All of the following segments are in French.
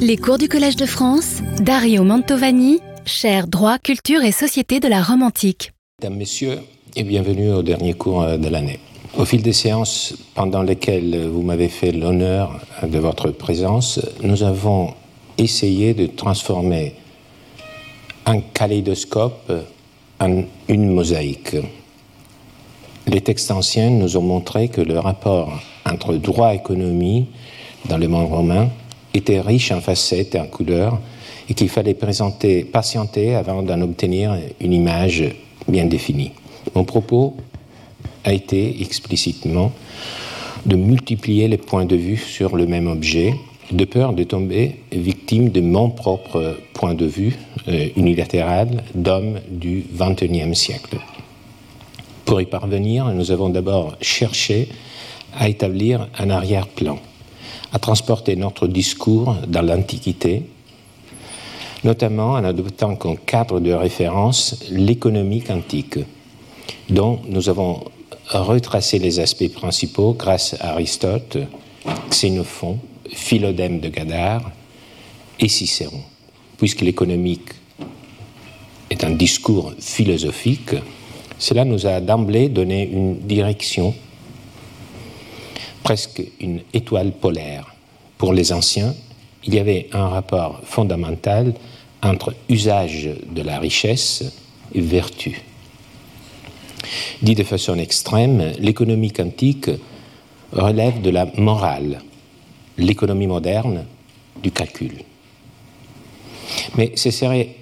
Les cours du Collège de France, Dario Mantovani, cher droit, culture et société de la Rome antique. Mesdames, Messieurs, et bienvenue au dernier cours de l'année. Au fil des séances pendant lesquelles vous m'avez fait l'honneur de votre présence, nous avons essayé de transformer un kaléidoscope en une mosaïque. Les textes anciens nous ont montré que le rapport entre droit et économie dans le monde romain était riche en facettes et en couleurs et qu'il fallait présenter, patienter avant d'en obtenir une image bien définie. Mon propos a été explicitement de multiplier les points de vue sur le même objet, de peur de tomber victime de mon propre point de vue euh, unilatéral d'homme du XXIe siècle. Pour y parvenir, nous avons d'abord cherché à établir un arrière-plan, à transporter notre discours dans l'Antiquité, notamment en adoptant comme cadre de référence l'économie antique, dont nous avons retracé les aspects principaux grâce à Aristote, Xénophon, Philodème de Gadar et Cicéron. Puisque l'économique est un discours philosophique, cela nous a d'emblée donné une direction, presque une étoile polaire. Pour les anciens, il y avait un rapport fondamental entre usage de la richesse et vertu. Dit de façon extrême, l'économie quantique relève de la morale, l'économie moderne du calcul. Mais ce serait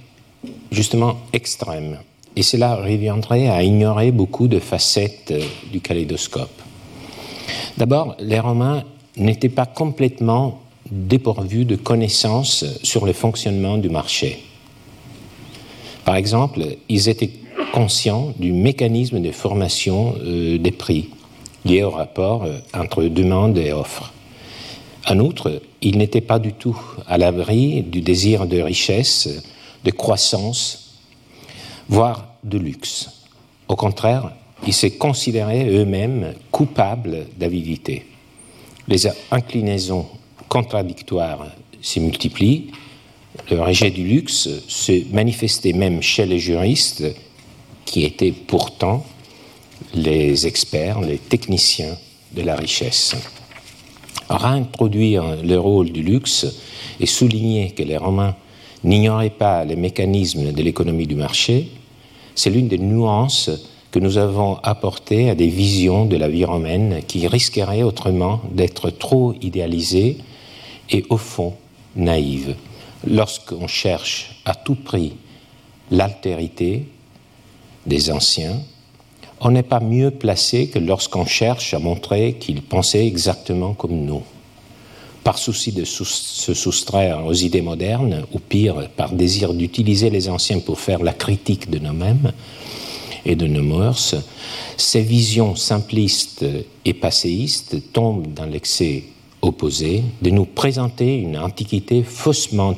justement extrême, et cela reviendrait à ignorer beaucoup de facettes du kaléidoscope. D'abord, les Romains n'étaient pas complètement dépourvus de connaissances sur le fonctionnement du marché. Par exemple, ils étaient conscients du mécanisme de formation euh, des prix lié au rapport euh, entre demande et offre. En outre, ils n'étaient pas du tout à l'abri du désir de richesse, de croissance, voire de luxe. Au contraire, ils se considéraient eux-mêmes coupables d'avidité. Les inclinaisons contradictoires se multiplient. Le rejet du luxe se manifestait même chez les juristes, qui étaient pourtant les experts, les techniciens de la richesse. Réintroduire le rôle du luxe et souligner que les Romains n'ignoraient pas les mécanismes de l'économie du marché, c'est l'une des nuances que nous avons apportées à des visions de la vie romaine qui risqueraient autrement d'être trop idéalisées et au fond naïves. Lorsqu'on cherche à tout prix l'altérité des anciens, on n'est pas mieux placé que lorsqu'on cherche à montrer qu'ils pensaient exactement comme nous. Par souci de se soustraire aux idées modernes, ou pire, par désir d'utiliser les anciens pour faire la critique de nous-mêmes et de nos mœurs, ces visions simplistes et passéistes tombent dans l'excès opposé de nous présenter une antiquité faussement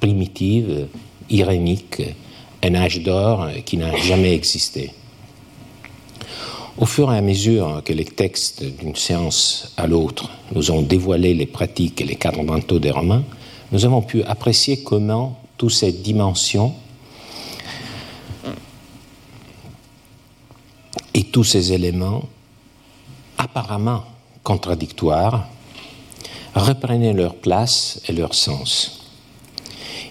primitive, irénique, un âge d'or qui n'a jamais existé. Au fur et à mesure que les textes d'une séance à l'autre nous ont dévoilé les pratiques et les cadres mentaux des Romains, nous avons pu apprécier comment toutes ces dimensions et tous ces éléments apparemment contradictoires reprenaient leur place et leur sens.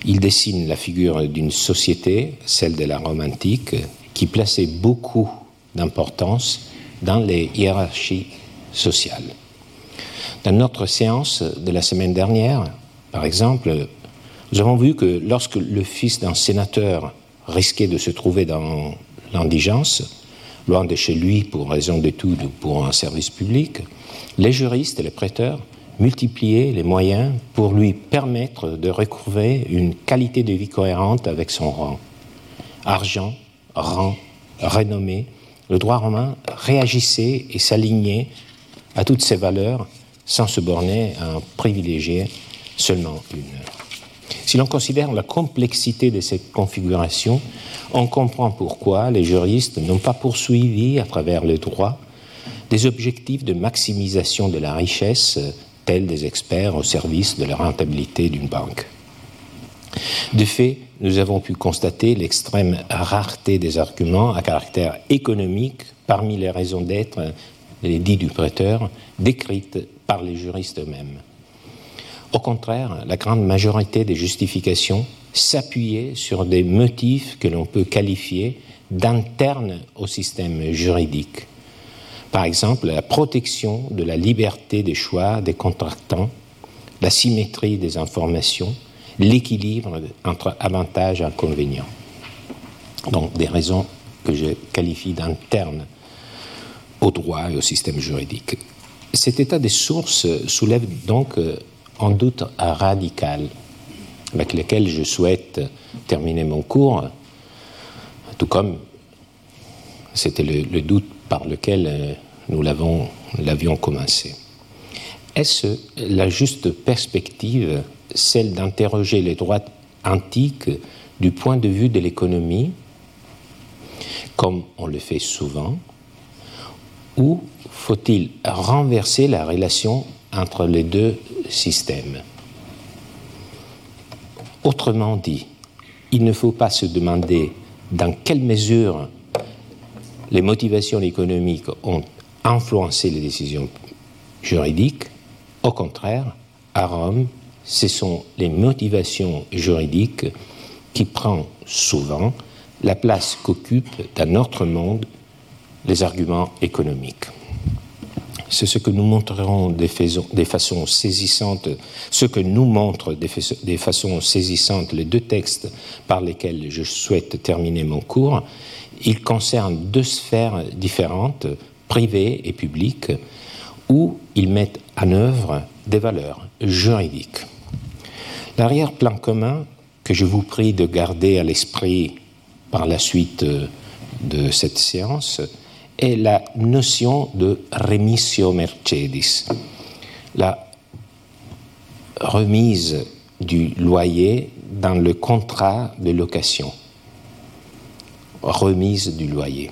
Ils dessinent la figure d'une société, celle de la Rome antique, qui plaçait beaucoup d'importance dans les hiérarchies sociales. Dans notre séance de la semaine dernière, par exemple, nous avons vu que lorsque le fils d'un sénateur risquait de se trouver dans l'indigence, loin de chez lui pour raison d'études ou pour un service public, les juristes et les prêteurs multipliaient les moyens pour lui permettre de recouvrer une qualité de vie cohérente avec son rang. Argent, rang, renommée, le droit romain réagissait et s'alignait à toutes ces valeurs sans se borner à en privilégier seulement une. Si l'on considère la complexité de cette configuration, on comprend pourquoi les juristes n'ont pas poursuivi à travers le droit des objectifs de maximisation de la richesse tels des experts au service de la rentabilité d'une banque. De fait, nous avons pu constater l'extrême rareté des arguments à caractère économique parmi les raisons d'être, les dits du prêteur, décrites par les juristes eux-mêmes. Au contraire, la grande majorité des justifications s'appuyaient sur des motifs que l'on peut qualifier d'internes au système juridique. Par exemple, la protection de la liberté des choix des contractants, la symétrie des informations, l'équilibre entre avantages et inconvénients. Donc des raisons que je qualifie d'internes au droit et au système juridique. Cet état des sources soulève donc euh, doute radical avec lequel je souhaite terminer mon cours, tout comme c'était le, doute par lequel euh, nous l'avions commencé. Est-ce la juste perspective celle d'interroger les droits antiques du point de vue de l'économie, comme on le fait souvent, ou faut-il renverser la relation entre les deux systèmes Autrement dit, il ne faut pas se demander dans quelle mesure les motivations économiques ont influencé les décisions juridiques. Au contraire, à Rome, ce sont les motivations juridiques qui prennent souvent la place qu'occupent dans notre monde les arguments économiques. C'est ce que nous montrerons des, façons, saisissantes, ce que nous montrent des, façons saisissantes les deux textes par lesquels je souhaite terminer mon cours. Ils concernent deux sphères différentes, privées et publiques, où ils mettent en œuvre des valeurs juridiques. L'arrière-plan commun que je vous prie de garder à l'esprit par la suite de cette séance est la notion de remissio mercedis, la remise du loyer dans le contrat de location. Remise du loyer.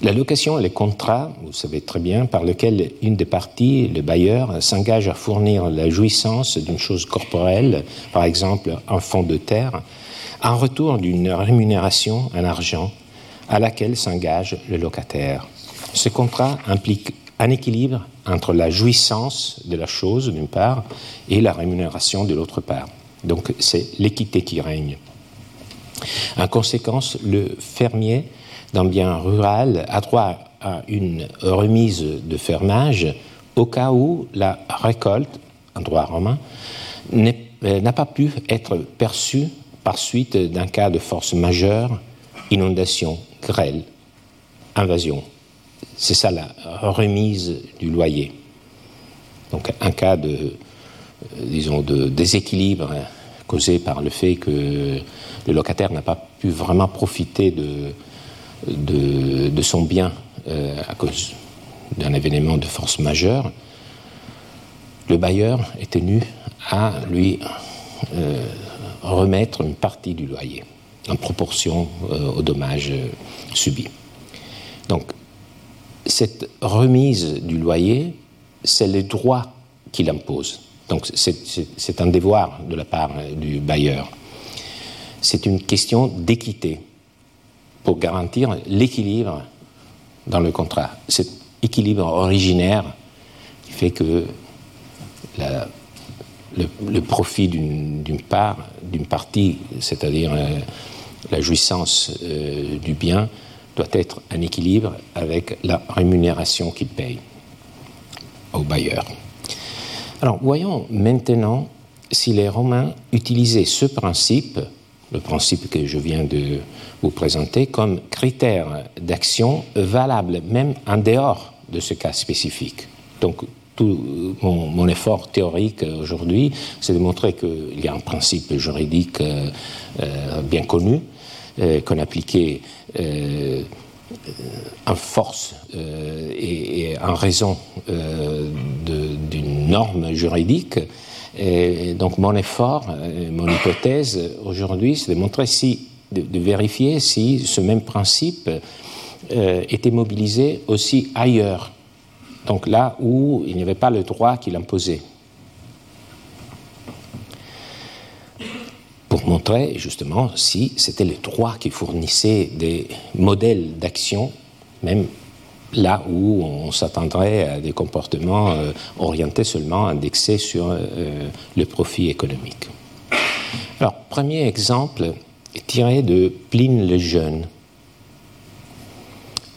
La location est le contrat, vous savez très bien, par lequel une des parties, le bailleur, s'engage à fournir la jouissance d'une chose corporelle, par exemple un fonds de terre, en retour d'une rémunération en argent à laquelle s'engage le locataire. Ce contrat implique un équilibre entre la jouissance de la chose d'une part et la rémunération de l'autre part. Donc c'est l'équité qui règne. En conséquence, le fermier d'un bien rural a droit à une remise de fermage au cas où la récolte, en droit romain, euh, n'a pas pu être perçue par suite d'un cas de force majeure, inondation, grêle, invasion. C'est ça la remise du loyer. Donc un cas de, euh, déséquilibre causé par le fait que le locataire n'a pas pu vraiment profiter de, son bien euh, à cause d'un événement de force majeure, le bailleur est tenu à lui euh, remettre une partie du loyer en proportion aux dommages subis. Cette remise du loyer, c'est le droit qu'il impose. Donc, c'est un devoir de la part du bailleur. C'est une question d'équité pour garantir l'équilibre dans le contrat. Cet équilibre originaire qui fait que le, profit d'une part, d'une partie, c'est-à-dire euh, la jouissance euh, du bien, doit être en équilibre avec la rémunération qu'il paye au bailleur. Alors, voyons maintenant si les Romains utilisaient ce principe le principe que je viens de vous présenter, comme critère d'action valable même en dehors de ce cas spécifique. Donc, tout mon, effort théorique aujourd'hui, c'est de montrer qu'il y a un principe juridique euh, euh, bien connu, qu'on appliquait en force et, en raison d'une norme juridique donc mon effort, euh, mon hypothèse aujourd'hui, c'est de montrer si, de, vérifier si ce même principe euh, était mobilisé aussi ailleurs. Donc là où il n'y avait pas le droit qui l'imposait. Montrer justement si c'était les droits qui fournissaient des modèles d'action, même là où on s'attendrait à des comportements euh, orientés seulement, indexés sur euh, le profit économique. Alors, premier exemple tiré de Pline le Jeune,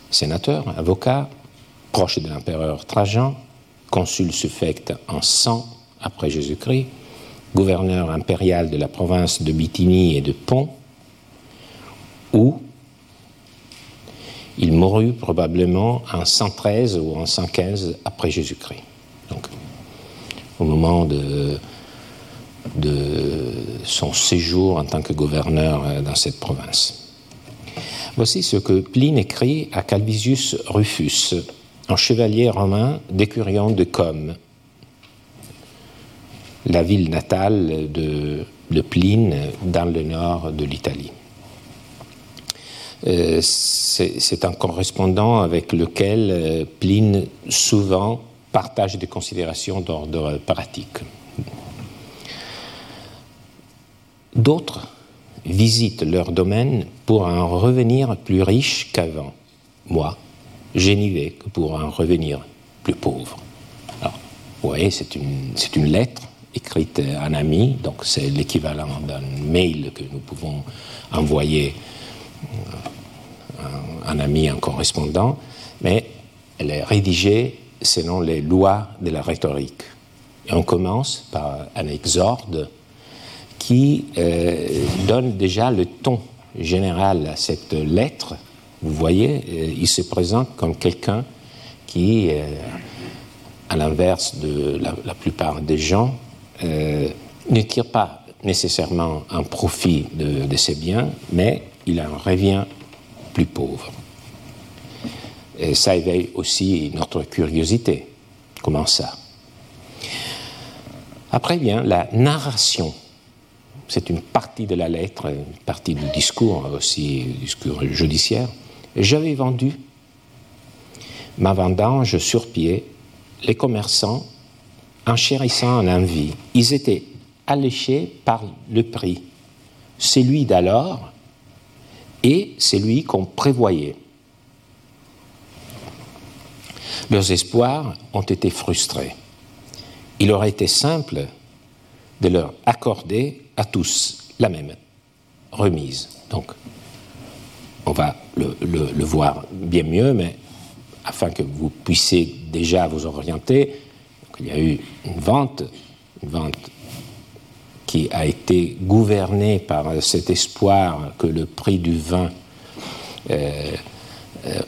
sénateur, avocat, proche de l'empereur Trajan, consul suffect en 100 après Jésus-Christ, gouverneur impérial de la province de Bithynie et de Pont, où il mourut probablement en 113 ou en 115 après Jésus-Christ. Au moment de, de son séjour en tant que gouverneur euh, dans cette province. Voici ce que Pline écrit à Calvisius Rufus, un chevalier romain d'écurion de Com, la ville natale de, Pline dans le nord de l'Italie. Euh, c'est un correspondant avec lequel euh, Pline souvent partage des considérations d'ordre pratique. D'autres visitent leur domaine pour en revenir plus riche qu'avant. Moi, j'ai n'y que pour en revenir plus pauvre. Vous voyez, c'est une, une lettre écrite à un ami, donc c'est l'équivalent d'un mail que nous pouvons envoyer à euh, un ami, un correspondant, mais elle est rédigée selon les lois de la rhétorique. On commence par un exorde qui euh, donne déjà le ton général à cette lettre. Vous voyez, euh, il se présente comme quelqu'un qui, à l'inverse de la, plupart des gens, euh, ne tire pas nécessairement un profit de, ses biens, mais il en revient plus pauvre. Et ça éveille aussi notre curiosité. Comment ça? Après vient la narration. C'est une partie de la lettre, une partie du discours aussi, discours judiciaire. J'avais vendu ma vendange sur pied. Les commerçants en chérissant en envie. Ils étaient alléchés par le prix, celui d'alors et celui qu'on prévoyait. Leurs espoirs ont été frustrés. Il aurait été simple de leur accorder à tous la même remise. Donc, on va le voir bien mieux, mais afin que vous puissiez déjà vous orienter, il y a eu une vente, une vente qui a été gouvernée par cet espoir que le prix du vin euh, euh,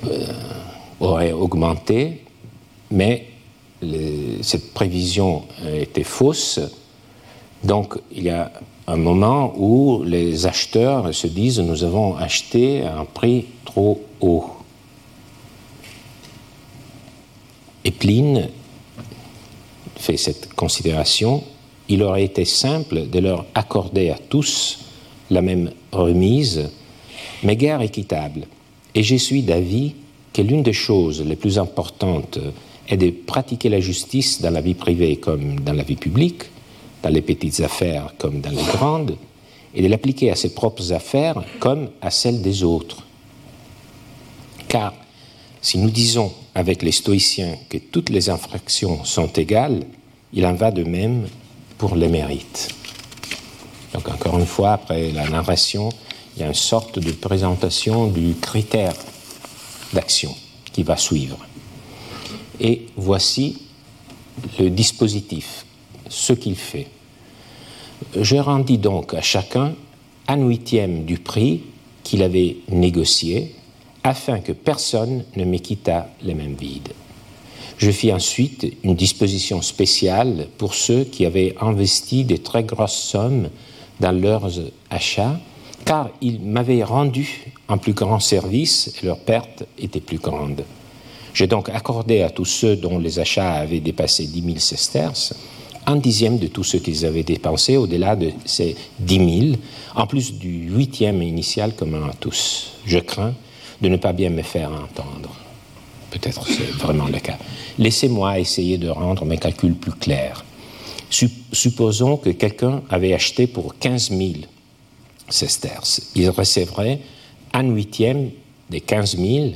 aurait augmenté, mais cette prévision était fausse. Donc il y a un moment où les acheteurs se disent nous avons acheté à un prix trop haut. Fait cette considération, il aurait été simple de leur accorder à tous la même remise, mais guère équitable. Et je suis d'avis que l'une des choses les plus importantes est de pratiquer la justice dans la vie privée comme dans la vie publique, dans les petites affaires comme dans les grandes, et de l'appliquer à ses propres affaires comme à celles des autres. Car si nous disons avec les stoïciens que toutes les infractions sont égales, il en va de même pour les mérites. Donc encore une fois, après la narration, il y a une sorte de présentation du critère d'action qui va suivre. Et voici le dispositif, ce qu'il fait. Je rendis donc à chacun un huitième du prix qu'il avait négocié afin que personne ne me quittât les mêmes vides. Je fis ensuite une disposition spéciale pour ceux qui avaient investi de très grosses sommes dans leurs achats, car ils m'avaient rendu un plus grand service et leurs pertes étaient plus grandes. J'ai donc accordé à tous ceux dont les achats avaient dépassé 10 000 sesterces un dixième de tout ce qu'ils avaient dépensé au-delà de ces 10 000, en plus du huitième initial commun à tous. Je crains de ne pas bien me faire entendre. Peut-être c'est vraiment le cas. Laissez-moi essayer de rendre mes calculs plus clairs. Supposons que quelqu'un avait acheté pour 15 000 sesterces. Il recevrait un huitième des 15 000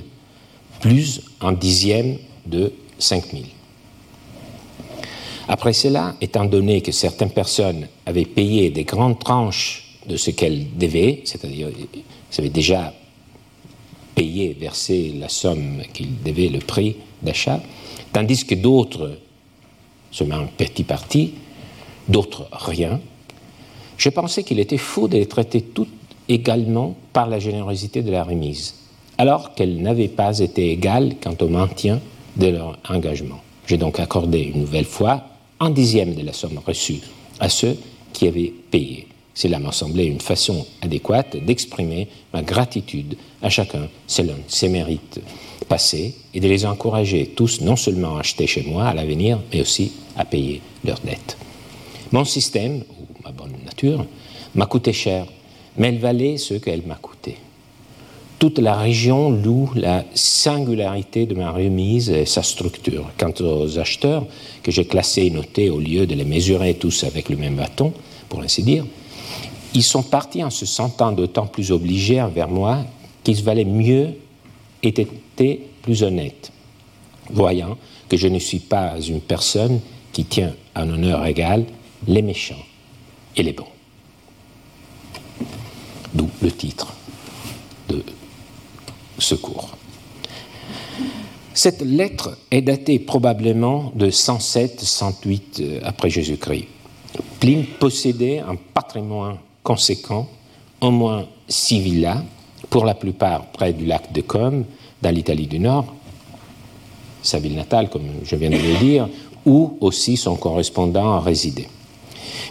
plus un dixième de 5 000. Après cela, étant donné que certaines personnes avaient payé des grandes tranches de ce qu'elles devaient, c'est-à-dire elles avaient déjà payé, versé la somme qu'ils devaient, le prix d'achat, tandis que d'autres, seulement un petit parti, d'autres rien, je pensais qu'il était faux de les traiter toutes également par la générosité de la remise, alors qu'elles n'avaient pas été égales quant au maintien de leur engagement. J'ai donc accordé une nouvelle fois un dixième de la somme reçue à ceux qui avaient payé. Cela m'a semblé une façon adéquate d'exprimer ma gratitude à chacun selon ses mérites passés et de les encourager tous non seulement à acheter chez moi à l'avenir, mais aussi à payer leurs dettes. Mon système, ou ma bonne nature, m'a coûté cher, mais elle valait ce qu'elle m'a coûté. Toute la région loue la singularité de ma remise et sa structure. Quant aux acheteurs, que j'ai classés et notés au lieu de les mesurer tous avec le même bâton, pour ainsi dire, ils sont partis en se sentant d'autant plus obligés envers moi qu'ils valaient mieux et étaient plus honnêtes, voyant que je ne suis pas une personne qui tient un honneur égal les méchants et les bons. D'où le titre de ce cours. Cette lettre est datée probablement de 107-108 euh, après Jésus-Christ. Pline possédait un patrimoine conséquent, au moins six villas, pour la plupart près du lac de Côme, dans l'Italie du Nord, sa ville natale, comme je viens de le dire, où aussi son correspondant résidait.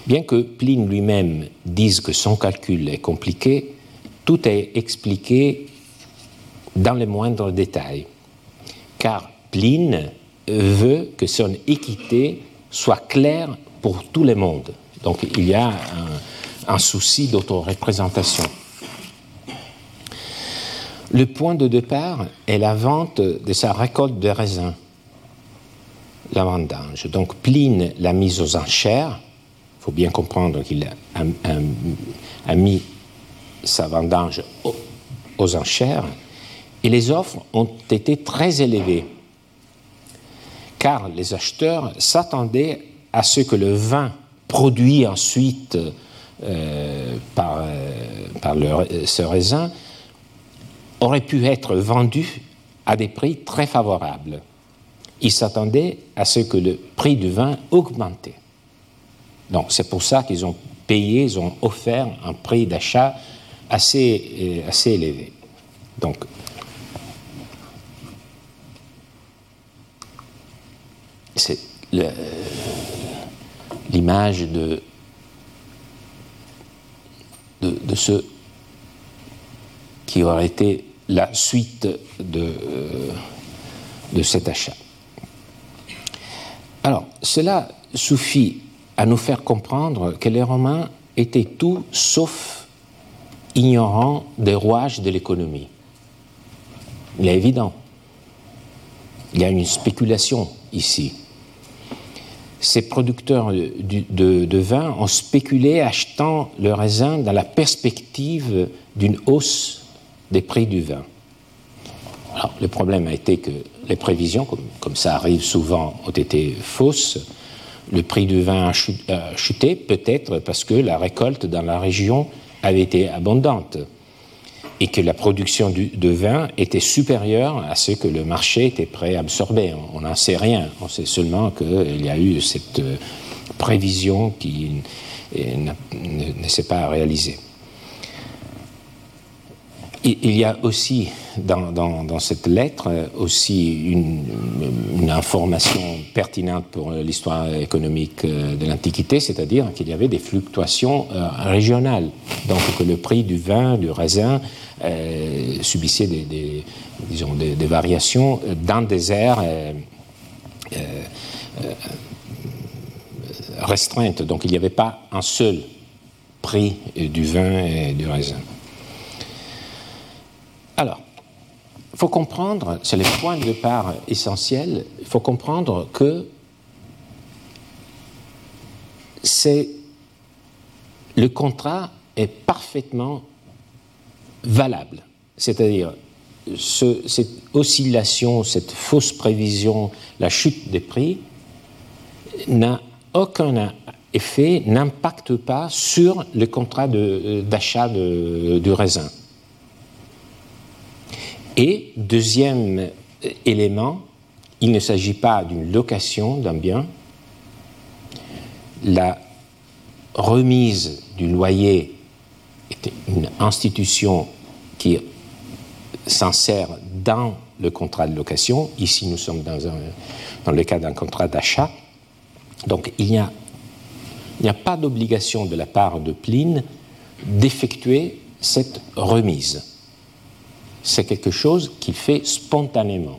Bien que Pline lui-même dise que son calcul est compliqué, tout est expliqué dans les moindres détails, car Pline veut que son équité soit claire pour tout le monde. Donc il y a un, un souci d'autoreprésentation. Le point de départ est la vente de sa récolte de raisins, la vendange. Donc Pline l'a mise aux enchères faut bien comprendre qu'il a, mis sa vendange aux, enchères et les offres ont été très élevées car les acheteurs s'attendaient à ce que le vin produit ensuite euh, par, euh, par ce raisin aurait pu être vendu à des prix très favorables. Ils s'attendaient à ce que le prix du vin augmentait. Donc c'est pour ça qu'ils ont payé, ils ont offert un prix d'achat assez, euh, assez élevé. Donc, c'est l'image de, ce qui aurait été la suite de, euh, de cet achat. Alors, cela suffit à nous faire comprendre que les Romains étaient tout sauf ignorants des rouages de l'économie. Il est évident. Il y a une spéculation ici. Ces producteurs de, vin ont spéculé achetant le raisin dans la perspective d'une hausse des prix du vin. Alors, le problème a été que les prévisions, comme, comme ça arrive souvent, ont été fausses le prix du vin a chuté, peut-être parce que la récolte dans la région avait été abondante et que la production de vin était supérieure à ce que le marché était prêt à absorber. On n'en sait rien, on sait seulement qu'il y a eu cette euh, prévision qui ne s'est pas réalisée il y a aussi dans, cette lettre aussi une, information pertinente pour l'histoire économique euh, de l'Antiquité, c'est-à-dire qu'il y avait des fluctuations euh, régionales, donc que le prix du vin, du raisin euh, subissait des, disons, des, variations dans des aires restreintes. Donc il n'y avait pas un seul prix du vin et du raisin. Alors, il faut comprendre, c'est le point de départ essentiel, il faut comprendre que c'est le contrat est parfaitement valable. C'est-à-dire, cette oscillation, cette fausse prévision, la chute des prix, n'a aucun effet, n'impacte pas sur le contrat d'achat du raisin. Et deuxième élément, il ne s'agit pas d'une location d'un bien. La remise du loyer est une institution qui s'insère dans le contrat de location. Ici, nous sommes dans le cas d'un contrat d'achat. Donc, il n'y a, a, pas d'obligation de la part de Pline d'effectuer cette remise. C'est quelque chose qu'il fait spontanément.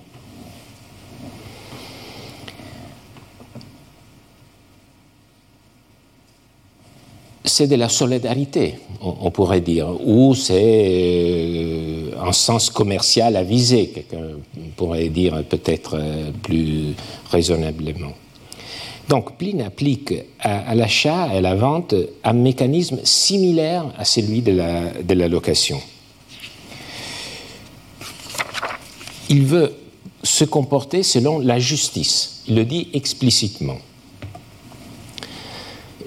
c'est de la solidarité, on, pourrait dire, ou c'est euh, un sens commercial avisé, quelqu'un pourrait dire peut-être euh, plus raisonnablement. Donc, Pline applique à, l'achat et à la vente un mécanisme similaire à celui de la location. Il veut se comporter selon la justice. Il le dit explicitement.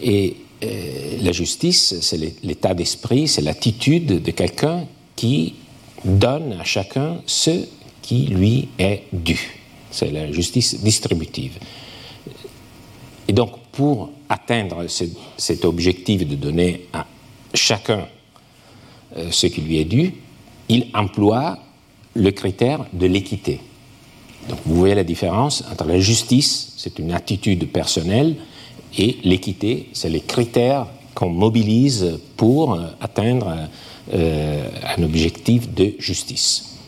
Et euh, la justice, c'est l'état d'esprit, c'est l'attitude de quelqu'un qui donne à chacun ce qui lui est dû. C'est la justice distributive. Et donc, pour atteindre cet objectif de donner à chacun euh, ce qui lui est dû, il emploie le critère de l'équité. Vous voyez la différence entre la justice, c'est une attitude personnelle, et l'équité, c'est les critères qu'on mobilise pour euh, atteindre euh, un objectif de justice.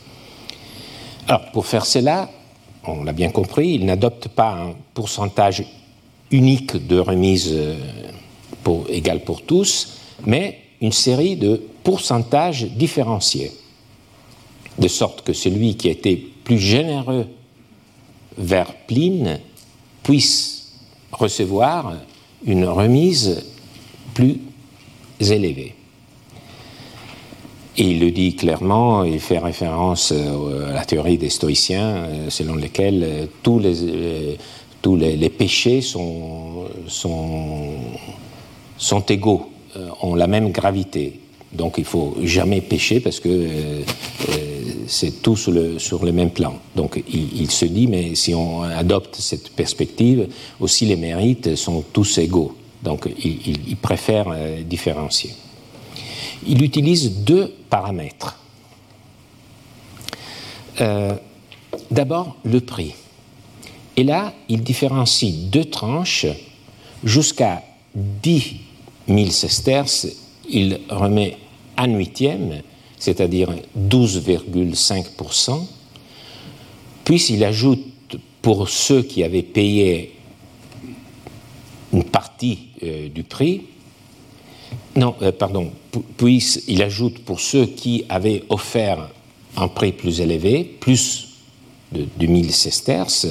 Alors, pour faire cela, on l'a bien compris, il n'adopte pas un pourcentage unique de remise euh, pour, égal pour tous, mais une série de pourcentages différenciés, de sorte que celui qui a été plus généreux vers Pline puisse recevoir une remise plus élevée. Il le dit clairement, il fait référence euh, à la théorie des stoïciens, euh, selon laquelle euh, tous les, tous les, péchés sont égaux, ont la même gravité. Donc il faut jamais pécher parce que c'est tout sur le, même plan. Donc il, se dit, mais si on adopte cette perspective, aussi les mérites sont tous égaux. Donc il, préfère euh, différencier. Il utilise deux paramètres. Euh, d'abord, le prix. Et là, il différencie deux tranches jusqu'à 10 000 sesterces. Il remet un huitième c'est-à-dire 12,5%, puis il ajoute pour ceux qui avaient payé une partie euh, du prix, non, euh, pardon, puis il ajoute pour ceux qui avaient offert un prix plus élevé, plus de 2000 sesterces,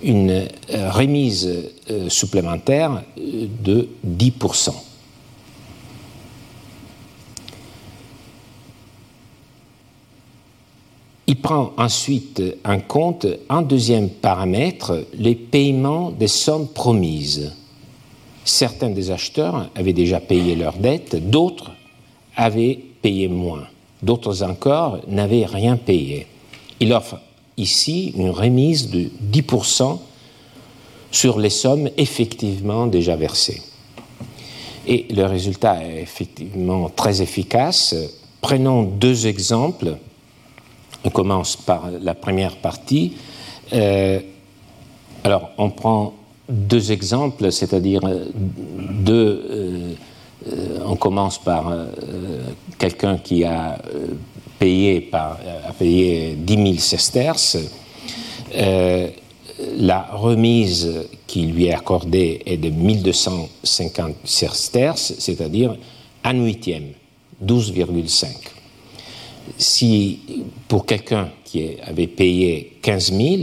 une euh, remise supplémentaire de 10%. Il prend ensuite en compte un deuxième paramètre, les paiements des sommes promises. Certains des acheteurs avaient déjà payé leurs dettes, d'autres avaient payé moins, d'autres encore n'avaient rien payé. Il offre ici une remise de 10% sur les sommes effectivement déjà versées. Et le résultat est effectivement très efficace. Prenons deux exemples on commence par la première partie. Euh, alors, on prend deux exemples, c'est-à-dire euh, deux. Euh, on commence par quelqu'un qui a payé, par, a payé 10 000 sesterces. la remise qui lui est accordée est de 1250 sesterces, c'est-à-dire un huitième, 12,5 si pour quelqu'un qui avait payé 15 000,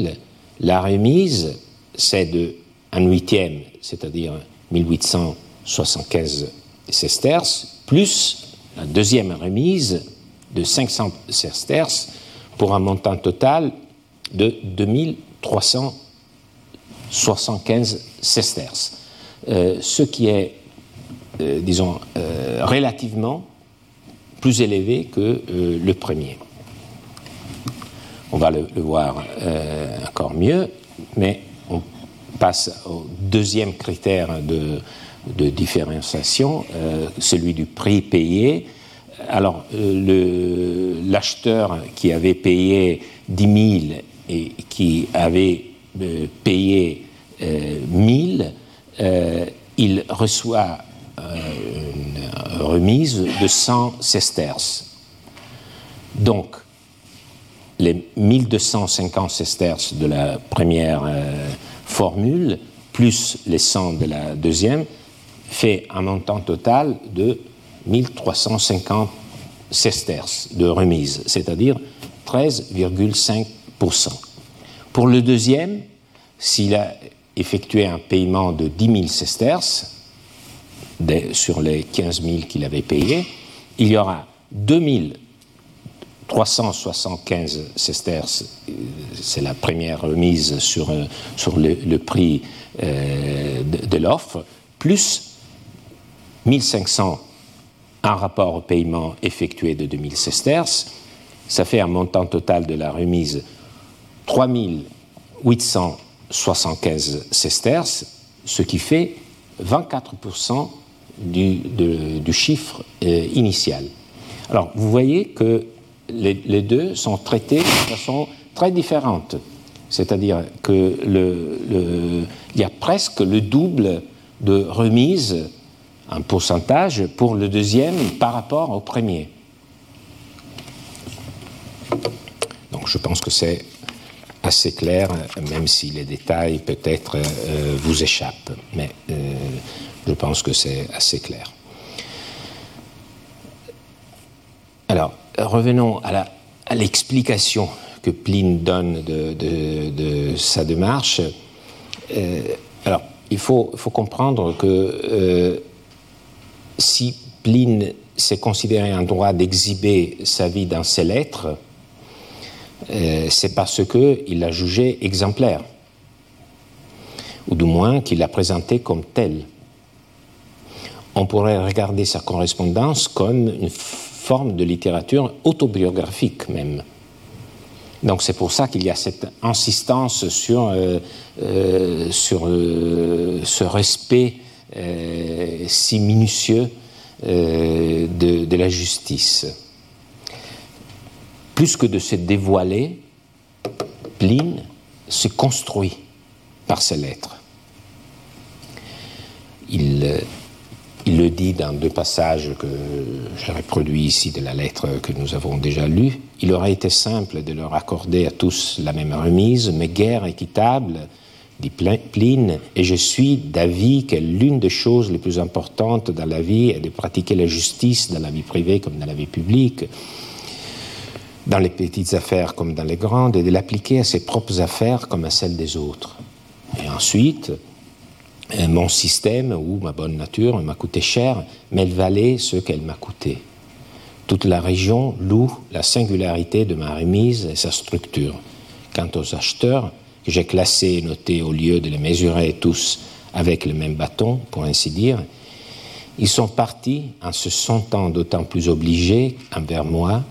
la remise, c'est de un huitième, c'est-à-dire 1800 275 sesterces, plus la deuxième remise de 500 sesterces pour un montant total de 2375 sesterces, euh, ce qui est, euh, disons, euh, relativement plus élevé que le premier. On va le, voir encore mieux, mais on passe au deuxième critère de, de différenciation, celui du prix payé. Alors, l'acheteur qui avait payé 10 000 et qui avait euh, payé 1000, euh, euh, il reçoit remise de 100 sesterces. Donc, les 1250 sesterces de la première formule, plus les 100 de la deuxième, fait un montant total de 1350 sesterces de remise, c'est-à-dire 13,5% pour le deuxième, s'il a effectué un paiement de 10 000 sesterces sur les 15 000 qu'il avait payés, il y aura 2 375 sesterces, c'est la première remise sur, sur le, prix euh, de, l'offre, plus 1500 un rapport au paiement effectué de 2000 sesterces, ça fait un montant total de la remise 3875 sesterces, ce qui fait 24% du, du, chiffre euh, initial. Alors, vous voyez que les, deux sont traités de façon très différente. C'est-à-dire qu'il le, y a presque le double de remise, un pourcentage, pour le deuxième par rapport au premier. Donc je pense que c'est assez clair, même si les détails peut-être euh, vous échappent, mais euh, je pense que c'est assez clair. Alors, revenons à l'explication que Pline donne de, sa démarche. Euh, alors, il faut, comprendre que si Pline s'est considéré un droit d'exhiber sa vie dans ses lettres, euh, c'est parce qu'il l'a jugé exemplaire, ou du moins qu'il l'a présenté comme tel. On pourrait regarder sa correspondance comme une forme de littérature autobiographique même. Donc c'est pour ça qu'il y a cette insistance sur, euh, euh, sur ce respect si minutieux de, la justice plus que de se dévoiler, Pline se construit par ses lettres. Euh, il, le dit dans deux passages que j'ai reproduits ici de la lettre que nous avons déjà lue. Il aurait été simple de leur accorder à tous la même remise, mais guère équitable, dit Pline, et je suis d'avis que l'une des choses les plus importantes dans la vie est de pratiquer la justice dans la vie privée comme dans la vie publique dans les petites affaires comme dans les grandes, et de l'appliquer à ses propres affaires comme à celles des autres. Et ensuite, mon système ou ma bonne nature m'a coûté cher, mais elle valait ce qu'elle m'a coûté. Toute la région loue la singularité de ma remise et sa structure. Quant aux acheteurs, que j'ai classés et notés au lieu de les mesurer tous avec le même bâton, pour ainsi dire, ils sont partis en se sentant d'autant plus obligés envers moi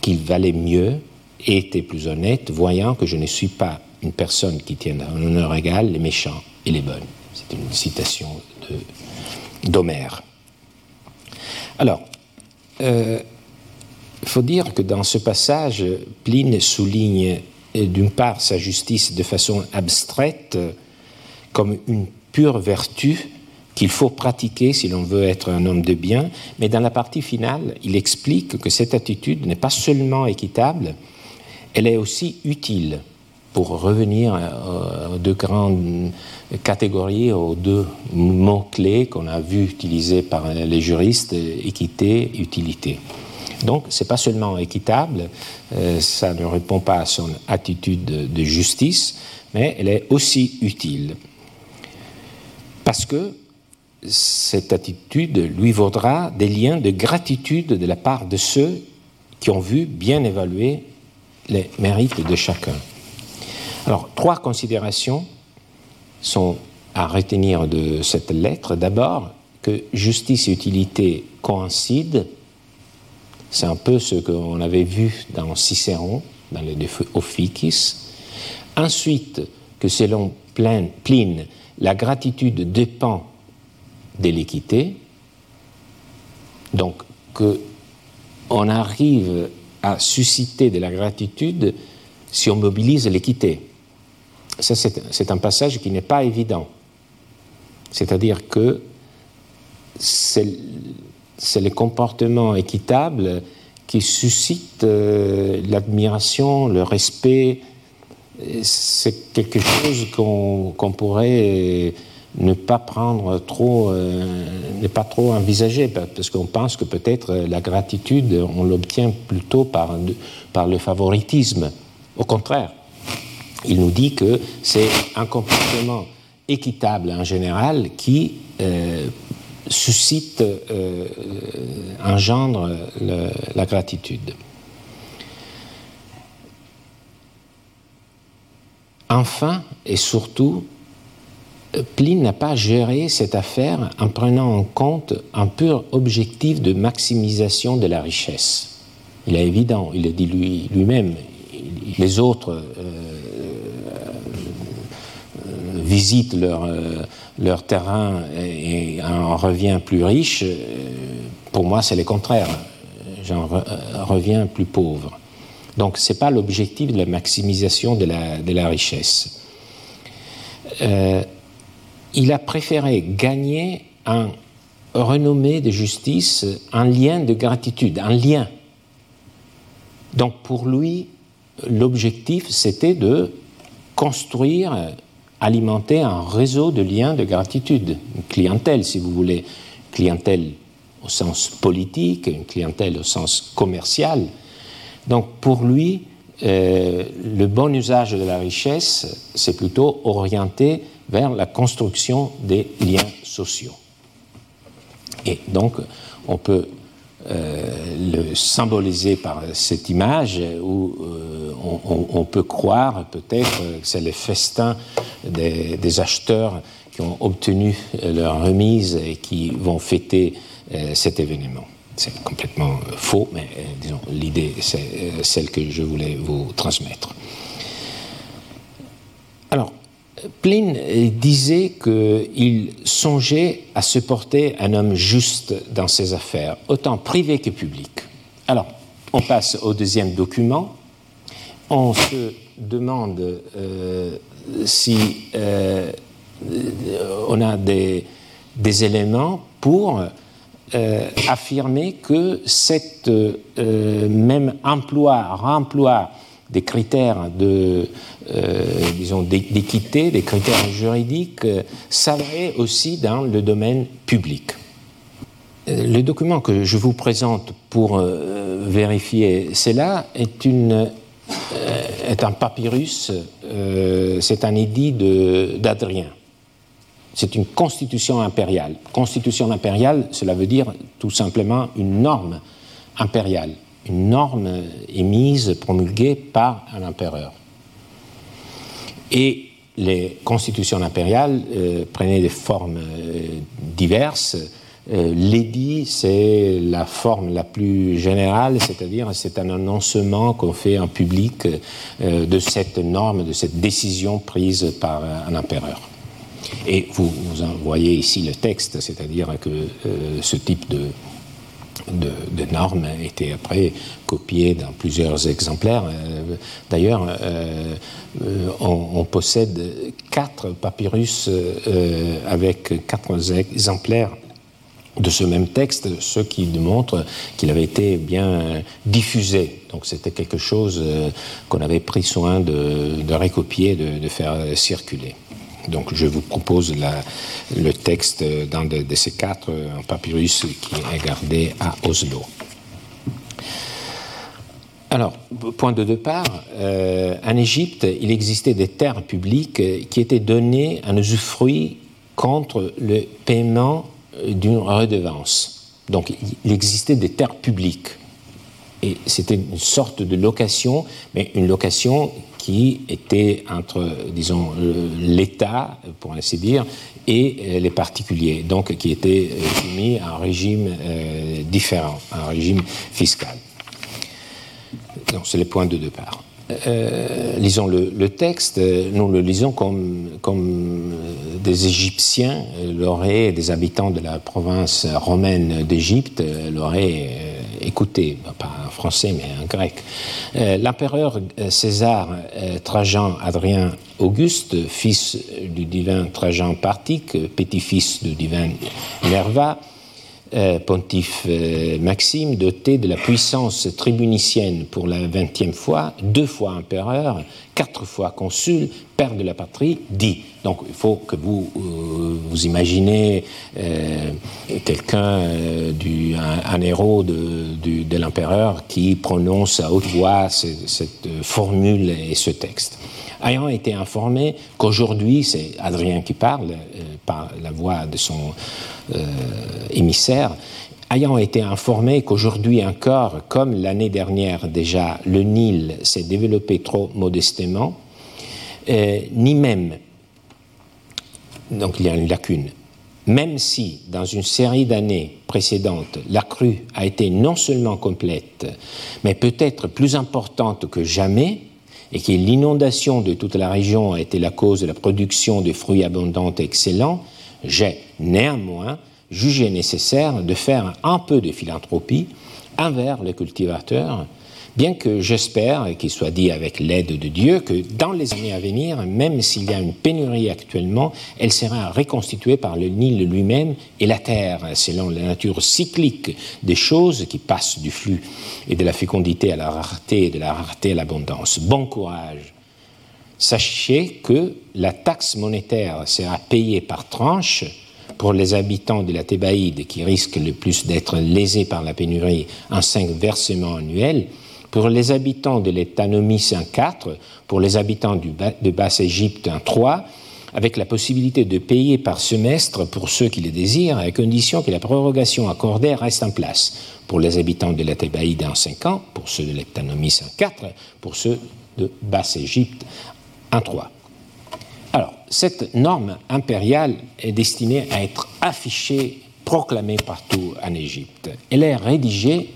qu'il valait mieux et était plus honnête, voyant que je ne suis pas une personne qui tienne un honneur égal les méchants et les bonnes. C'est une citation d'Homère. Alors, il euh, faut dire que dans ce passage, Pline souligne euh, d'une part sa justice de façon abstraite comme une pure vertu qu'il faut pratiquer si l'on veut être un homme de bien, mais dans la partie finale, il explique que cette attitude n'est pas seulement équitable, elle est aussi utile pour revenir euh, aux deux grandes catégories, aux deux mots-clés qu'on a vu utiliser par les juristes, équité, utilité. Donc, ce n'est pas seulement équitable, euh, ça ne répond pas à son attitude de justice, mais elle est aussi utile. Parce que cette attitude lui vaudra des liens de gratitude de la part de ceux qui ont vu bien évaluer les mérites de chacun. Alors, trois considérations sont à retenir de cette lettre. D'abord, que justice et utilité coïncident. C'est un peu ce qu'on avait vu dans Cicéron, dans les De Officis. Ensuite, que selon Pline, la gratitude dépend de l'équité. Donc, que on arrive à susciter de la gratitude si on mobilise l'équité. Ça, c'est un passage qui n'est pas évident. C'est-à-dire que c'est le comportement équitable qui suscite euh, l'admiration, le respect. C'est quelque chose qu'on pourrait ne pas prendre trop, euh, ne pas trop envisager, parce qu'on pense que peut-être la gratitude, on l'obtient plutôt par le favoritisme. Au contraire, il nous dit que c'est un comportement équitable en général qui euh, suscite, euh, engendre la gratitude. Enfin et surtout, Pline n'a pas géré cette affaire en prenant en compte un pur objectif de maximisation de la richesse. Il est évident, il le dit lui-même, les autres euh, euh, visitent leur, euh, leur terrain et, en revient plus riche. Pour moi, c'est le contraire. J'en reviens plus pauvre. Donc, ce n'est pas l'objectif de la maximisation de la, de la richesse il a préféré gagner un renommée de justice, un lien de gratitude, un lien. Donc pour lui, l'objectif, c'était de construire, alimenter un réseau de liens de gratitude, une clientèle, si vous voulez, clientèle au sens politique, une clientèle au sens commercial. Donc pour lui, euh, le bon usage de la richesse, c'est plutôt orienté vers la construction des liens sociaux. Et donc, on peut le symboliser par cette image où euh, on, peut croire peut-être que c'est le festin des, acheteurs qui ont obtenu leur remise et qui vont fêter euh, cet événement. C'est complètement faux, mais disons, l'idée, c'est celle que je voulais vous transmettre. Alors, Pline disait qu'il songeait à se porter un homme juste dans ses affaires, autant privé que public. Alors, on passe au deuxième document. On se demande euh, si euh, on a des, éléments pour euh, affirmer que cet même emploi, remploi des critères de, euh, disons, d'équité, des critères juridiques, euh, aussi dans le domaine public. Euh, le document que je vous présente pour euh, vérifier cela est, un papyrus, c'est un édit d'Adrien. C'est une constitution impériale. Constitution impériale, cela veut dire tout simplement une norme impériale une norme émise, promulguée par un empereur. Et les constitutions impériales euh, prenaient des formes euh, diverses. Euh, l'édit, c'est la forme la plus générale, c'est-à-dire c'est un annoncement qu'on fait en public de cette norme, de cette décision prise par un empereur. Et vous, vous voyez ici le texte, c'est-à-dire que ce type de, de, normes a été après copié dans plusieurs exemplaires. Euh, d'ailleurs, euh, euh, on, possède quatre papyrus avec quatre exemplaires de ce même texte, ce qui démontre qu'il avait été bien diffusé. Donc c'était quelque chose qu'on avait pris soin de, de recopier, de faire circuler. Donc je vous propose le texte d'un de, ces quatre, un papyrus qui est gardé à Oslo. Alors, point de départ, euh, en Égypte, il existait des terres publiques qui étaient données en usufruit contre le paiement d'une redevance. Donc il existait des terres publiques. Et c'était une sorte de location, mais une location qui était entre, disons, l'État, pour ainsi dire, et les particuliers, donc qui était soumis à un régime euh, différent, un régime fiscal. Donc c'est les points de départ. Euh, lisons le, texte, nous le lisons comme, comme des Égyptiens l'auraient, des habitants de la province romaine d'Égypte l'auraient euh, écouté, pas en français mais en grec. Euh, l'empereur César Trajan Adrien Auguste, fils du divin Trajan Partique, petit-fils du divin Nerva, euh, pontife euh, Maxime, doté de la puissance tribunicienne pour la vingtième fois, deux fois empereur, quatre fois consul, père de la patrie, dit. Donc il faut que vous euh, vous imaginez quelqu'un, un, héros de, de l'empereur qui prononce à haute voix cette formule et ce texte ayant été informé qu'aujourd'hui, c'est Adrien qui parle par la voix de son euh, émissaires, ayant été informé qu'aujourd'hui encore, comme l'année dernière déjà, le Nil s'est développé trop modestement, euh, ni même, donc il y a une lacune, même si dans une série d'années précédentes, la crue a été non seulement complète, mais peut-être plus importante que jamais, et que l'inondation de toute la région a été la cause de la production de fruits abondants et excellents, j'ai néanmoins jugé nécessaire de faire un peu de philanthropie envers les cultivateurs, bien que j'espère, qu'il soit dit avec l'aide de Dieu, que dans les années à venir, même s'il y a une pénurie actuellement, elle sera reconstituée par le Nil lui-même et la terre, selon la nature cyclique des choses qui passent du flux et de la fécondité à la rareté et de la rareté à l'abondance. Bon courage Sachez que la taxe monétaire sera payée par tranche pour les habitants de la Thébaïde qui risquent le plus d'être lésés par la pénurie en cinq versements annuels, pour les habitants de l'Étanomie en quatre, pour les habitants de Basse-Égypte en trois, avec la possibilité de payer par semestre pour ceux qui le désirent, à condition que la prorogation accordée reste en place. Pour les habitants de la Thébaïde en cinq ans, pour ceux de l'Étanomie en quatre, pour ceux de Basse-Égypte un 3. Alors, cette norme impériale est destinée à être affichée, proclamée partout en Égypte. Elle est rédigée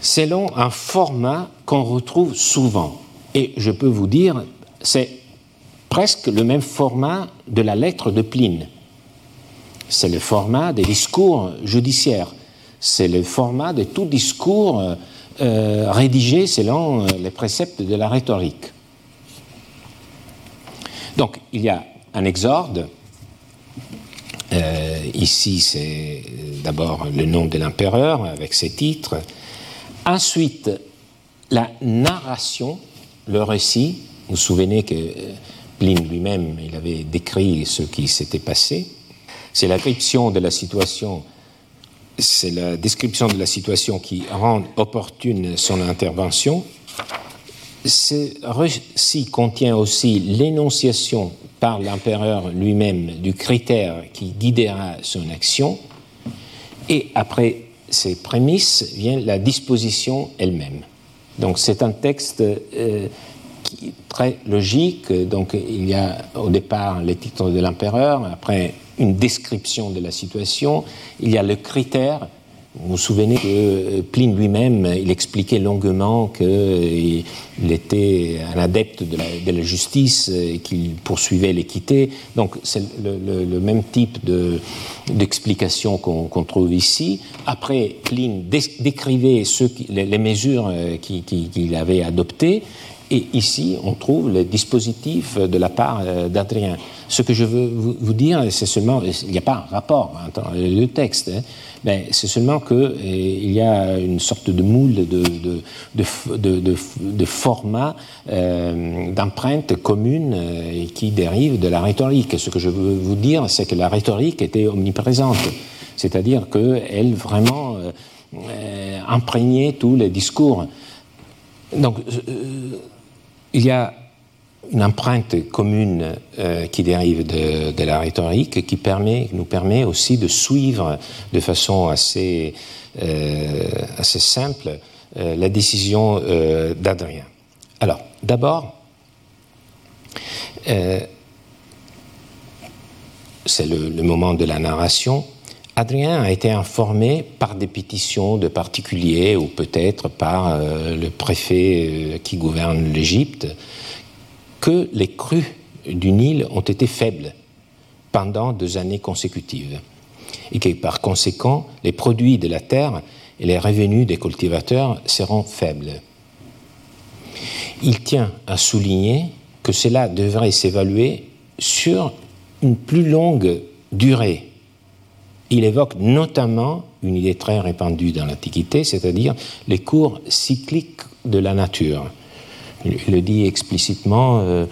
selon un format qu'on retrouve souvent. Et je peux vous dire, c'est presque le même format de la lettre de Pline. C'est le format des discours judiciaires. C'est le format de tout discours euh, rédigé selon euh, les préceptes de la rhétorique. Donc, il y a un exorde. Euh, ici, c'est d'abord le nom de l'empereur avec ses titres. Ensuite, la narration, le récit. Vous vous souvenez que Pline lui-même, il avait décrit ce qui s'était passé. C'est la description de la situation c'est la description de la situation qui rend opportune son intervention. Ce récit contient aussi l'énonciation par l'empereur lui-même du critère qui guidera son action, et après ces prémices vient la disposition elle-même. Donc c'est un texte euh, très logique, donc il y a au départ les titres de l'empereur, après une description de la situation, il y a le critère vous vous souvenez que euh, Pline lui-même, il expliquait longuement qu'il était un adepte de la, justice et qu'il poursuivait l'équité. Donc c'est le, même type d'explication qu'on trouve ici. Après, Pline décrivait les, mesures euh, qu'il avait adoptées. Et ici, on trouve le dispositif de la part euh, d'Adrien. Ce que je veux vous dire, c'est seulement, il n'y a pas un rapport entre les deux ben, c'est seulement qu'il euh, y a une sorte de moule de, de, de, format euh, d'empreinte commune euh, qui dérive de la rhétorique. Ce que je veux vous dire, c'est que la rhétorique était omniprésente, c'est-à-dire qu'elle vraiment imprégnait tous les discours. Donc, il y a une empreinte commune euh, qui dérive de, la rhétorique, qui permet, nous permet aussi de suivre de façon assez, euh, simple euh, la décision d'Adrien. Alors, d'abord, c'est le, moment de la narration. Adrien a été informé par des pétitions de particuliers ou peut-être par le préfet qui gouverne l'Égypte que les crues du Nil ont été faibles pendant deux années consécutives et que par conséquent les produits de la terre et les revenus des cultivateurs seront faibles. Il tient à souligner que cela devrait s'évaluer sur une plus longue durée. Il évoque notamment une idée très répandue dans l'Antiquité, c'est-à-dire les cours cycliques de la nature il le dit explicitement. Euh,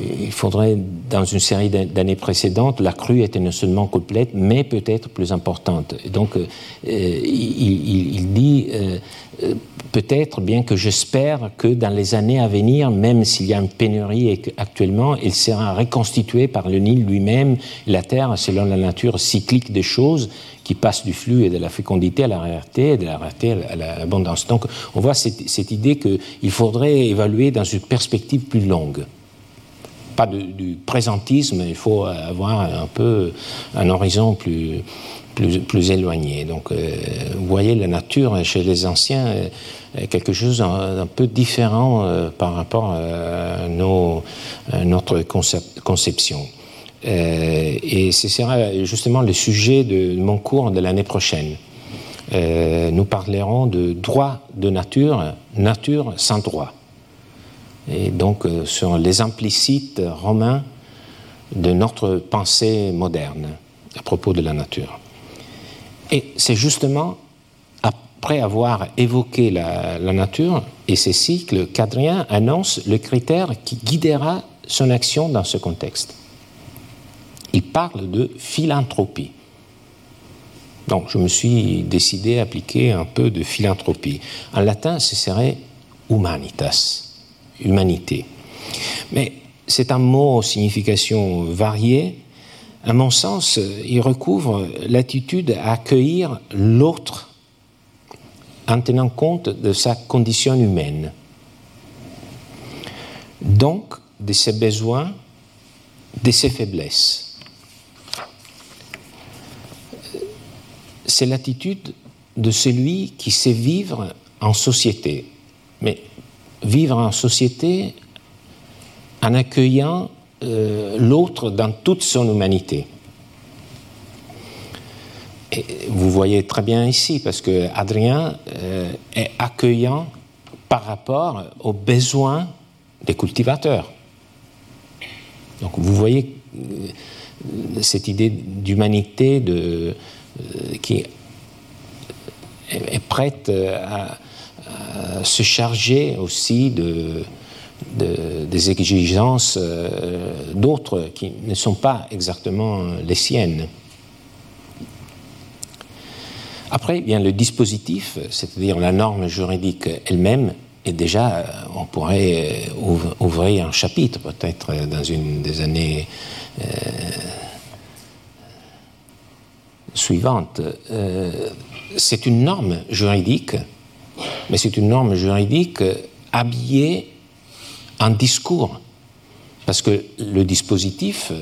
il faudrait, dans une série d'années précédentes, la crue était non seulement complète, mais peut-être plus importante. donc, euh, il, dit euh, peut-être, bien que j'espère que dans les années à venir, même s'il y a une pénurie actuellement, il sera reconstitué par le Nil lui-même, la terre, selon la nature cyclique des choses, qui passe du flux et de la fécondité à la rareté, et de la rareté à l'abondance. Donc on voit cette, idée qu'il faudrait évaluer dans une perspective plus longue. Pas du présentisme, il faut avoir un peu un horizon plus, plus, plus éloigné. Donc euh, vous voyez la nature chez les anciens est quelque chose un, peu différent euh, par rapport à, nos, notre conception. Euh, et ce sera justement le sujet de mon cours de l'année prochaine. Euh, nous parlerons de droit de nature, nature sans droit. Et donc euh, sur les implicites romains de notre pensée moderne à propos de la nature. Et c'est justement après avoir évoqué la, nature et ses cycles qu'Adrien annonce le critère qui guidera son action dans ce contexte il parle de philanthropie. Donc je me suis décidé à appliquer un peu de philanthropie. En latin, ce serait humanitas, humanité. Mais c'est un mot aux significations variées. À mon sens, il recouvre l'attitude à accueillir l'autre en tenant compte de sa condition humaine. Donc, de ses besoins, de ses faiblesses. c'est l'attitude de celui qui sait vivre en société. Mais vivre en société en accueillant euh, l'autre dans toute son humanité. Et vous voyez très bien ici, parce que Adrien euh, est accueillant par rapport aux besoins des cultivateurs. Donc vous voyez euh, cette idée d'humanité, qui est prête à, se charger aussi de, des exigences euh, d'autres qui ne sont pas exactement les siennes. Après, vient le dispositif, c'est-à-dire la norme juridique elle-même, et déjà, on pourrait ouvrir un chapitre, peut-être dans une des années euh, suivante. Euh, c'est une norme juridique, mais c'est une norme juridique habillée en discours, parce que le dispositif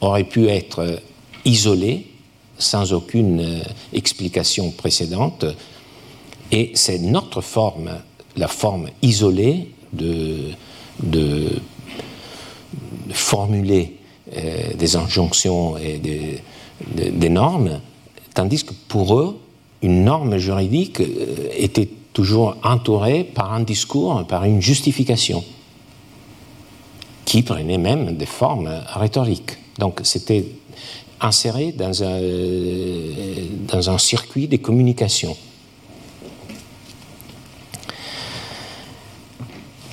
aurait pu être isolé, sans aucune euh, explication précédente, et c'est notre forme, la forme isolée de, formuler euh, des injonctions et des, des normes Tandis que pour eux, une norme juridique euh, était toujours entourée par un discours, par une justification, qui prenait même des formes rhétoriques. Donc c'était inséré dans un, dans un circuit de communication.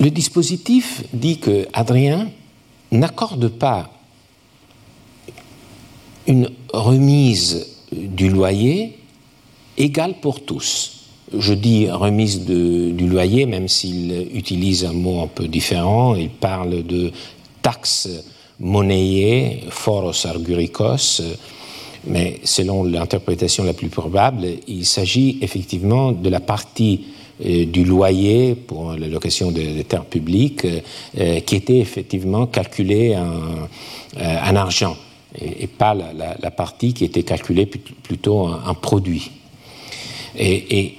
Le dispositif dit que Adrien n'accorde pas une remise du loyer égal pour tous. Je dis remise du loyer, même s'il utilise un mot un peu différent. Il parle de taxe monnayée, foros arguricos, mais selon l'interprétation la plus probable, il s'agit effectivement de la partie euh, du loyer pour la location des, terres publiques euh, qui était effectivement calculée en, euh, argent et, pas la, partie qui était calculée plutôt en, produit. Et,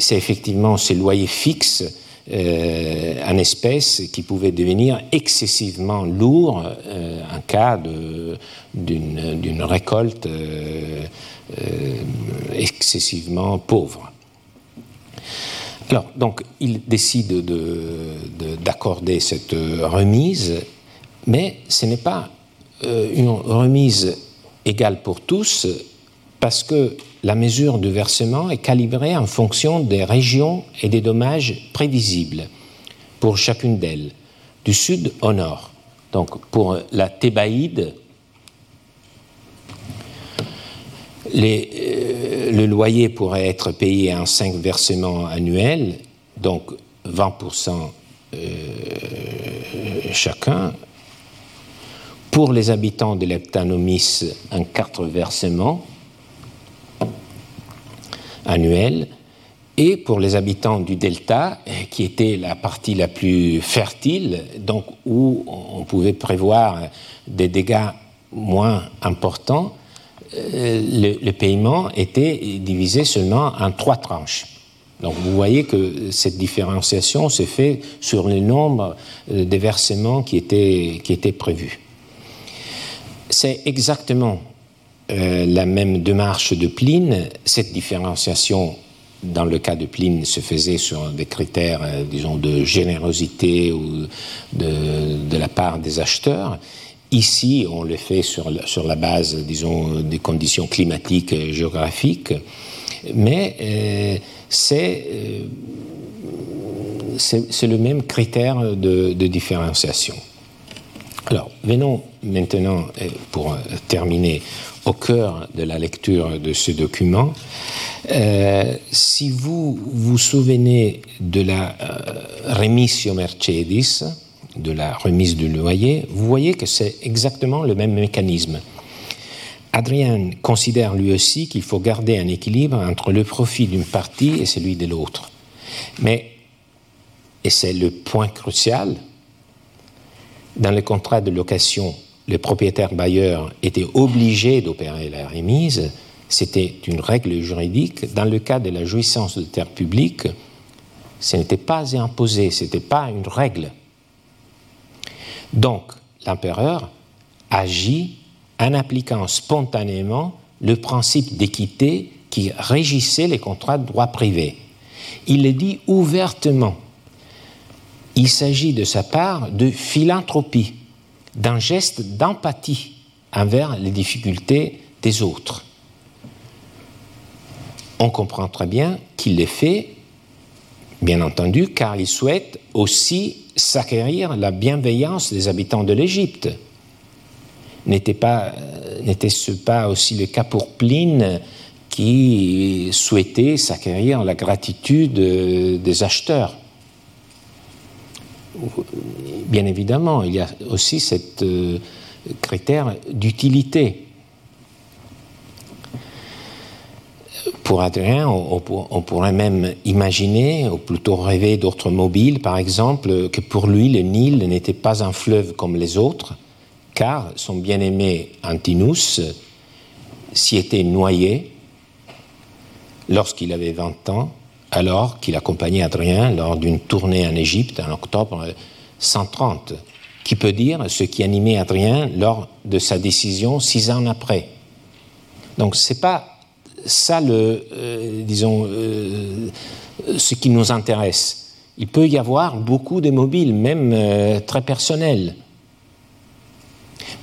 c'est effectivement ces loyers fixes en espèces qui pouvaient devenir excessivement lourds en cas d'une récolte excessivement pauvre. Alors, donc, il décide d'accorder cette remise, mais ce n'est pas euh, une remise égale pour tous, parce que la mesure de versement est calibrée en fonction des régions et des dommages prévisibles pour chacune d'elles, du sud au nord. Donc, pour la Thébaïde, Euh, le loyer pourrait être payé en cinq versements annuels, donc 20% euh, chacun. Pour les habitants de l'Eptanomis, en quatre versements annuels. Et pour les habitants du delta, qui était la partie la plus fertile, donc où on pouvait prévoir des dégâts moins importants, euh, le, paiement était divisé seulement en trois tranches. Donc vous voyez que cette différenciation se fait sur le nombre euh, de versements qui étaient, qui étaient prévus. C'est exactement euh, la même démarche de Pline. Cette différenciation, dans le cas de Pline, se faisait sur des critères, disons, de générosité ou de, la part des acheteurs. Ici, on le fait sur la, base, disons, des conditions climatiques et géographiques, mais euh, euh, c'est le même critère de, différenciation. Alors, venons maintenant, euh, pour terminer, au cœur de la lecture de ce document. si vous vous souvenez de la remission Mercedes, de la remise du loyer, vous voyez que c'est exactement le même mécanisme. Adrien considère lui aussi qu'il faut garder un équilibre entre le profit d'une partie et celui de l'autre. Mais, et c'est le point crucial, dans le contrat de location, le propriétaire bailleur était obligé d'opérer la remise, c'était une règle juridique. Dans le cas de la jouissance de terre publique, ce n'était pas imposé, ce n'était pas une règle. Donc, l'empereur agit en appliquant spontanément le principe d'équité qui régissait les contrats de droit privé. Il le dit ouvertement. Il s'agit de sa part de philanthropie, d'un geste d'empathie envers les difficultés des autres. On comprend très bien qu'il le fait, bien entendu, car il souhaite aussi s'acquérir la bienveillance des habitants de l'Égypte. Euh, n'était-ce pas aussi le cas pour Pline qui souhaitait s'acquérir la gratitude euh, des acheteurs? Bien évidemment, il y a aussi ce euh, critère d'utilité. Pour Adrien, on, pourrait même imaginer, ou plutôt rêver d'autres mobiles, par exemple, que pour lui, le Nil n'était pas un fleuve comme les autres, car son bien-aimé Antinous s'y était noyé lorsqu'il avait 20 ans, alors qu'il accompagnait Adrien lors d'une tournée en Égypte en octobre 130, qui peut dire ce qui animait Adrien lors de sa décision six ans après? Donc ce n'est pas ça, le, euh, disons, euh, ce qui nous intéresse. Il peut y avoir beaucoup de mobiles, même euh, très personnels.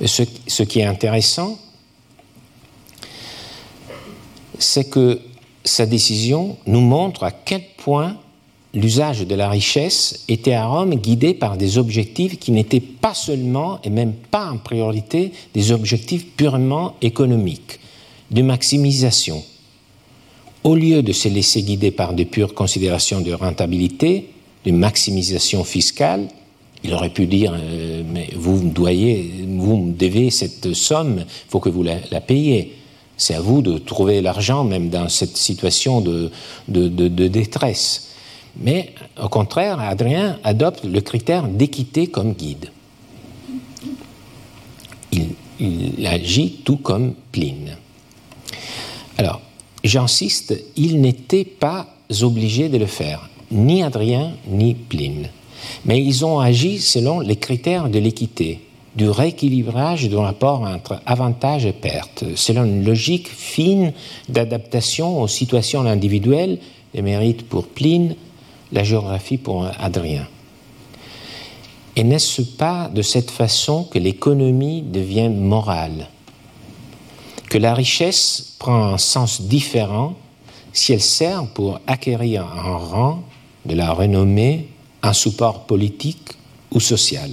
ce, ce, qui est intéressant, c'est que sa décision nous montre à quel point l'usage de la richesse était à Rome guidé par des objectifs qui n'étaient pas seulement et même pas en priorité des objectifs purement économiques, de maximisation, au lieu de se laisser guider par de pures considérations de rentabilité, de maximisation fiscale, Il aurait pu dire, euh, mais vous me, devez cette somme, il faut que vous la payiez. C'est à vous de trouver l'argent, même dans cette situation de, détresse. Mais au contraire, Adrien adopte le critère d'équité comme guide. Il, il, agit tout comme Pline. Alors, j'insiste, il n'était pas obligé de le faire, ni Adrien ni Pline. Mais ils ont agi selon les critères de l'équité du rééquilibrage du rapport entre avantages et pertes, selon une logique fine d'adaptation aux situations individuelles, les mérites pour Pline, la géographie pour Adrien. Et n'est-ce pas de cette façon que l'économie devient morale? Que la richesse prend un sens différent si elle sert pour acquérir un rang, de la renommée, un support politique ou social?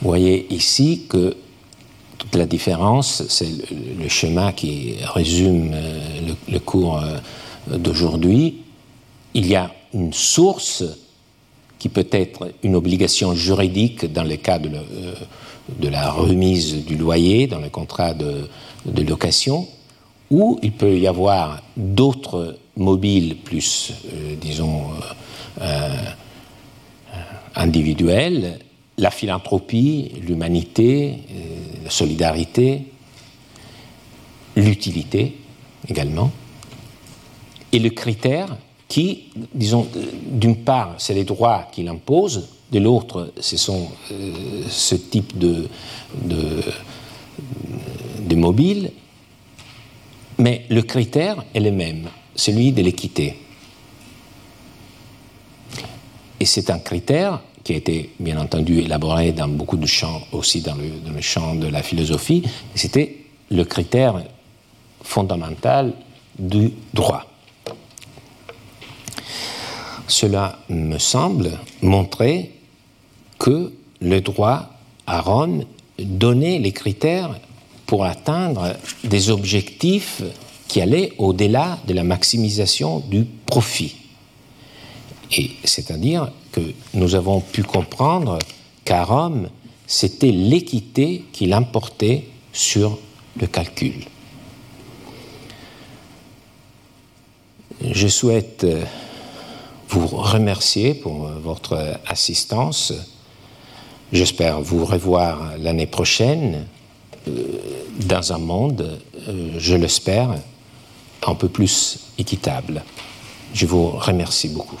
Vous voyez ici que toute la différence, c'est le, schéma qui résume euh, le, cours euh, d'aujourd'hui. Il y a une source qui peut être une obligation juridique dans le cas de, euh, la remise du loyer, dans le contrat de, location, ou il peut y avoir d'autres mobiles plus, disons, individuels la philanthropie, l'humanité, euh, la solidarité, l'utilité également, et le critère qui, disons, d'une part, c'est les droits qu'il impose, de l'autre, ce sont euh, ce type de, de, de mobile, mais le critère est le même, celui de l'équité. Et c'est un critère qui a été bien entendu élaboré dans beaucoup de champs, aussi dans le, champ de la philosophie, c'était le critère fondamental du droit. Cela me semble montrer que le droit à Rome donnait les critères pour atteindre des objectifs qui allaient au-delà de la maximisation du profit. Et c'est-à-dire que nous avons pu comprendre qu'à Rome, c'était l'équité qui l'importait sur le calcul. Je souhaite euh, vous remercier pour euh, votre assistance. J'espère vous revoir l'année prochaine euh, dans un monde, je l'espère, un peu plus équitable. Je vous remercie beaucoup.